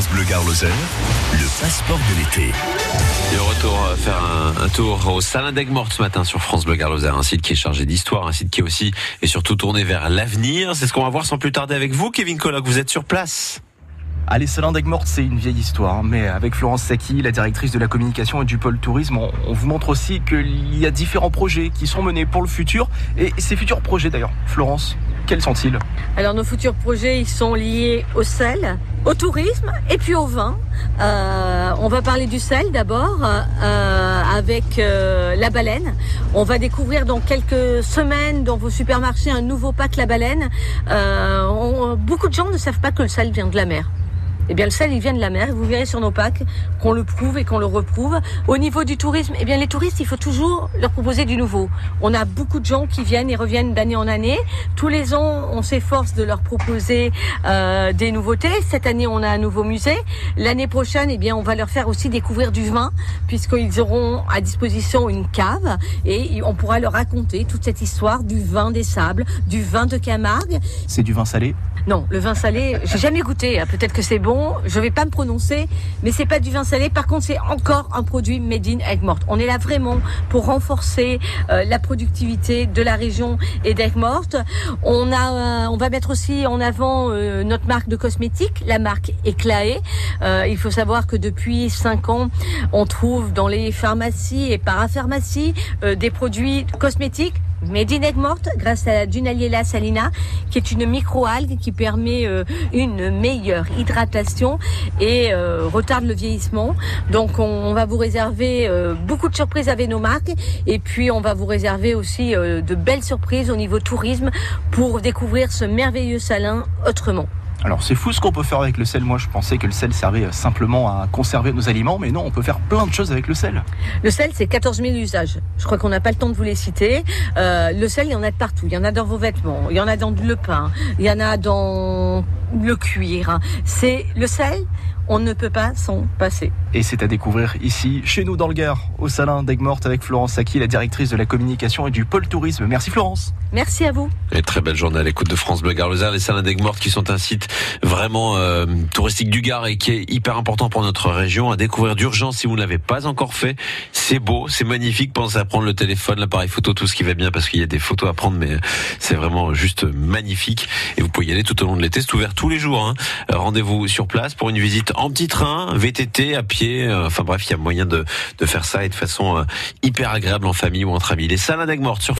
France Bleu Gare le passeport de l'été. Et au retour, faire un, tour au Salin d'Aigues-Mortes ce matin sur France Bleu Gare un site qui est chargé d'histoire, un site qui est aussi et surtout tourné vers l'avenir. C'est ce qu'on va voir sans plus tarder avec vous, Kevin Colloc. Vous êtes sur place. Allez, Salin d'Aigues-Mortes, c'est une vieille histoire, mais avec Florence Saki, la directrice de la communication et du pôle tourisme, on, on vous montre aussi qu'il y a différents projets qui sont menés pour le futur. Et ces futurs projets d'ailleurs, Florence, quels sont-ils Alors nos futurs projets, ils sont liés au sel, au tourisme et puis au vin. Euh, on va parler du sel d'abord euh, avec euh, la baleine. On va découvrir dans quelques semaines dans vos supermarchés un nouveau pack la baleine. beaucoup de gens ne savent pas que le sel vient de la mer. Eh bien, le sel, il vient de la mer. Vous verrez sur nos packs qu'on le prouve et qu'on le reprouve. Au niveau du tourisme, eh bien, les touristes, il faut toujours leur proposer du nouveau. On a beaucoup de gens qui viennent et reviennent d'année en année. Tous les ans, on s'efforce de leur proposer euh, des nouveautés. Cette année, on a un nouveau musée. L'année prochaine, eh bien, on va leur faire aussi découvrir du vin, puisqu'ils auront à disposition une cave et on pourra leur raconter toute cette histoire du vin des sables, du vin de Camargue. C'est du vin salé? Non, le vin salé, j'ai jamais goûté. Hein. Peut-être que c'est bon. Je vais pas me prononcer, mais c'est pas du vin salé. Par contre, c'est encore un produit made in Aigues-Mortes. On est là vraiment pour renforcer euh, la productivité de la région et d'Aigues-Mortes. Euh, on va mettre aussi en avant euh, notre marque de cosmétiques, la marque Éclaé. il faut savoir que depuis cinq ans, on trouve dans les pharmacies et parapharmacies des produits cosmétiques Made in morte grâce à la Dunaliella salina, qui est une microalgue qui permet euh, une meilleure hydratation et euh, retarde le vieillissement. Donc on, va vous réserver euh, beaucoup de surprises avec nos marques et puis on va vous réserver aussi de belles surprises au niveau tourisme pour découvrir ce merveilleux salin autrement. Alors c'est fou ce qu'on peut faire avec le sel. Moi je pensais que le sel servait simplement à conserver nos aliments, mais non, on peut faire plein de choses avec le sel. Le sel, c'est 14 000 usages. Je crois qu'on n'a pas le temps de vous les citer. Euh, le sel, il y en a de partout. Il y en a dans vos vêtements, il y en a dans le pain, il y en a dans le cuir. C'est le sel, on ne peut pas s'en passer. Et c'est à découvrir ici, chez nous dans le Gard, au Salin d'Aigues-Mortes avec Florence Saki, la directrice de la communication et du pôle tourisme. Merci Florence. Merci à vous. Et très belle journée à l'écoute de France Bleu Gard les Salins d'Aigues-Mortes qui sont un site vraiment euh, touristique du Gard et qui est hyper important pour notre région à découvrir d'urgence si vous ne l'avez pas encore fait. C'est beau, c'est magnifique. Pensez à prendre le téléphone, l'appareil photo, tout ce qui va bien parce qu'il y a des photos à prendre, mais c'est vraiment juste magnifique. Et vous pouvez y aller tout au long de l'été. C'est ouvert tous les jours. Hein. Rendez-vous sur place pour une visite en petit train, VTT, à pied. Euh, enfin bref, il y a moyen de, de faire ça et de façon euh, hyper agréable en famille ou entre amis. Les salades d'Aigues-Mortes sur